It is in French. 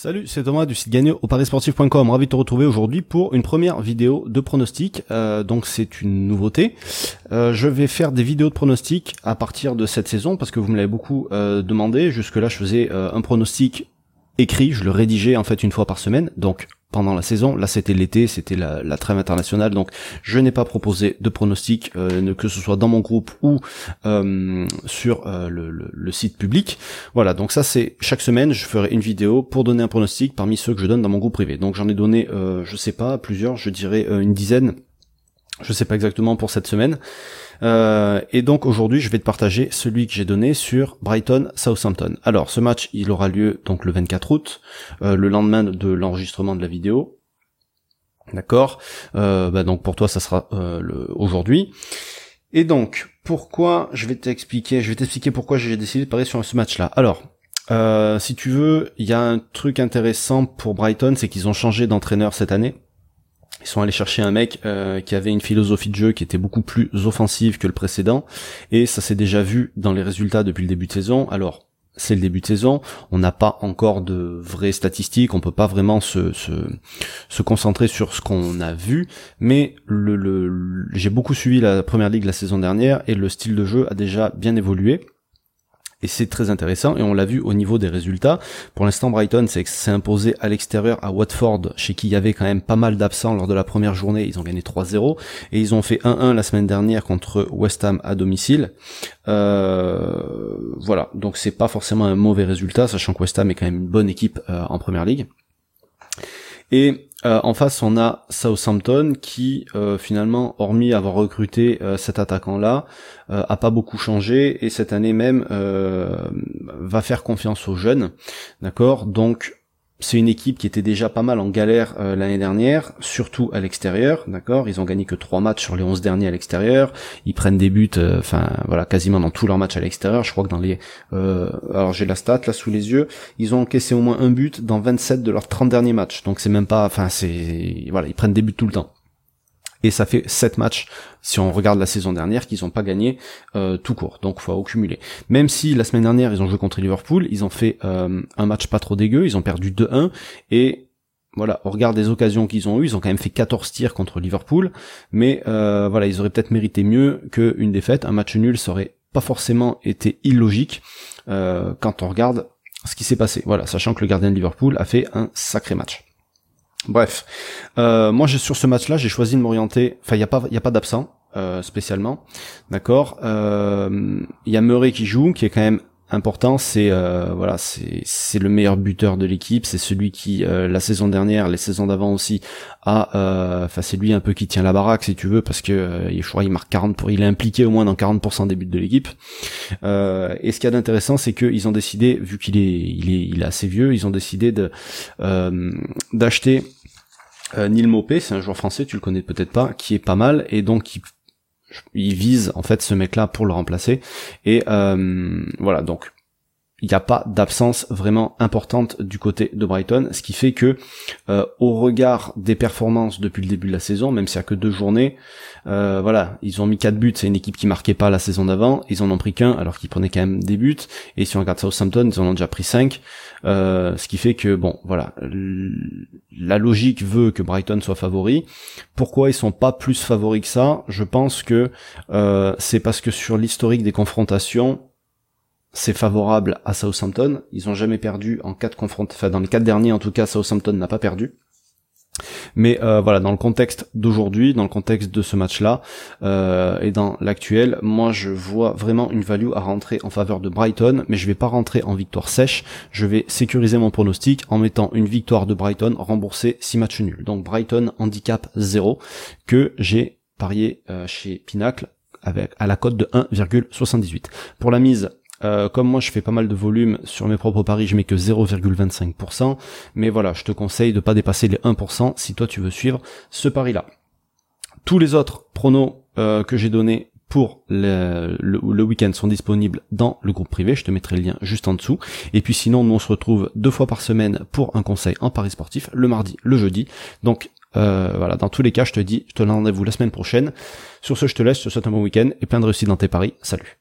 Salut, c'est Thomas du site gagné au parisportif.com. Ravi de te retrouver aujourd'hui pour une première vidéo de pronostic. Euh, donc c'est une nouveauté. Euh, je vais faire des vidéos de pronostic à partir de cette saison parce que vous me l'avez beaucoup euh, demandé. Jusque là, je faisais un pronostic écrit, je le rédigeais en fait une fois par semaine. Donc pendant la saison. Là, c'était l'été, c'était la, la, trêve internationale, donc je n'ai pas proposé de pronostic, euh, que ce soit dans mon groupe ou euh, sur euh, le, le, site public. Voilà, donc ça c'est chaque semaine, je ferai une vidéo pour donner un pronostic parmi ceux que je donne dans mon groupe privé. Donc j'en ai donné, je sais pas, plusieurs, je dirais une dizaine. Je sais pas exactement pour cette semaine. Euh, et donc aujourd'hui, je vais te partager celui que j'ai donné sur Brighton Southampton. Alors ce match, il aura lieu donc le 24 août, euh, le lendemain de l'enregistrement de la vidéo. D'accord? Euh, bah donc pour toi, ça sera aujourd'hui. Et donc pourquoi Je vais t'expliquer. Je vais t'expliquer pourquoi j'ai décidé de parier sur ce match-là. Alors. si tu veux, il y a un truc intéressant pour Brighton, c'est qu'ils ont changé d'entraîneur cette année. Ils sont allés chercher un mec euh, qui avait une philosophie de jeu qui était beaucoup plus offensive que le précédent, et ça s'est déjà vu dans les résultats depuis le début de saison. Alors, c'est le début de saison, on n'a pas encore de vraies statistiques, on peut pas vraiment se, se, se concentrer sur ce qu'on a vu, mais le, le j'ai beaucoup suivi la première ligue la saison dernière et le style de jeu a déjà bien évolué et c'est très intéressant et on l'a vu au niveau des résultats. Pour l'instant, Brighton s'est imposé à l'extérieur à Watford, chez qui il y avait quand même pas mal d'absents lors de la première journée. Ils ont gagné 3-0 et ils ont fait 1-1 la semaine dernière contre West Ham à domicile. Euh, voilà, donc c'est pas forcément un mauvais résultat, sachant que West Ham est quand même une bonne équipe euh, en première ligue. Et euh, en face, on a Southampton qui, euh, finalement, hormis avoir recruté euh, cet attaquant-là, a pas beaucoup changé et cette année même va faire confiance aux jeunes, d'accord? Donc c'est une équipe qui était déjà pas mal en galère euh, l'année dernière, surtout à l'extérieur, d'accord? Ils ont gagné que trois matchs sur les 11 derniers à l'extérieur. Ils prennent des buts, euh, enfin voilà, quasiment dans tous leurs matchs à l'extérieur. Je crois que dans les, euh, alors j'ai la stat là sous les yeux, ils ont encaissé au moins un but dans 27 de leurs 30 derniers matchs. Donc c'est même pas, enfin c'est, voilà, ils prennent des buts tout le temps et ça fait 7 matchs si on regarde la saison dernière qu'ils n'ont pas gagné euh, tout court donc faut accumuler même si la semaine dernière ils ont joué contre Liverpool ils ont fait euh, un match pas trop dégueu ils ont perdu 2-1 et voilà, on regarde les occasions qu'ils ont eues, ils ont quand même fait 14 tirs contre Liverpool, mais euh, voilà, ils auraient peut-être mérité mieux qu'une défaite. Un match nul, ça aurait pas forcément été illogique quand on regarde ce qui s'est passé. Voilà, sachant que le gardien de Liverpool a fait un sacré match. Bref, euh, moi sur ce match-là, j'ai choisi de m'orienter. Enfin, il y a pas, y a pas d'absent euh, spécialement, d'accord. Euh, il y a Murray qui joue, qui est quand même important, c'est euh, voilà, c'est le meilleur buteur de l'équipe, c'est celui qui euh, la saison dernière, les saisons d'avant aussi a euh, enfin c'est lui un peu qui tient la baraque si tu veux parce que je crois il marque 40 pour il est impliqué au moins dans 40% des buts de l'équipe. et ce qu'il y a d'intéressant c'est qu'ils ont décidé vu qu'il est il est il est assez vieux, ils ont décidé de d'acheter Neil Mopé, c'est un joueur français, tu le connais peut-être pas, qui est pas mal et donc qui il vise en fait ce mec-là pour le remplacer. Et euh, voilà, donc il n'y a pas d'absence vraiment importante du côté de Brighton, ce qui fait que euh, au regard des performances depuis le début de la saison, même s'il n'y a que deux journées, euh, voilà, ils ont mis quatre buts, c'est une équipe qui marquait pas la saison d'avant, ils en ont pris qu'un alors qu'ils prenaient quand même des buts, et si on regarde Southampton, ils en ont déjà pris cinq, ce qui fait que bon, voilà, la logique veut que Brighton soit favori. Pourquoi ils sont pas plus favoris que ça? Je pense que c'est parce que sur l'historique des confrontations, c'est favorable à Southampton. Ils ont jamais perdu en quatre confrontations. Enfin, dans les quatre derniers, en tout cas, Southampton n'a pas perdu. Mais euh, voilà, dans le contexte d'aujourd'hui, dans le contexte de ce match-là, euh, et dans l'actuel, moi je vois vraiment une value à rentrer en faveur de Brighton, mais je vais pas rentrer en victoire sèche, je vais sécuriser mon pronostic en mettant une victoire de Brighton remboursée 6 matchs nuls. Donc Brighton handicap 0, que j'ai parié euh, chez Pinacle avec à la cote de 1,78. Pour la mise, euh, comme moi je fais pas mal de volume sur mes propres paris, je mets que 0,25%. Mais voilà, je te conseille de pas dépasser les 1% si toi tu veux suivre ce pari-là. Tous les autres pronos euh, que j'ai donnés pour le, week-end sont disponibles dans le groupe privé. Je te mettrai le lien juste en dessous. Et puis sinon, nous on se retrouve deux fois par semaine pour un conseil en paris sportif, le mardi, le jeudi. Donc euh, voilà, dans tous les cas, je te dis, je te donne rendez-vous la semaine prochaine. Sur ce, je te laisse, je te souhaite un bon week-end et plein de réussite dans tes paris. Salut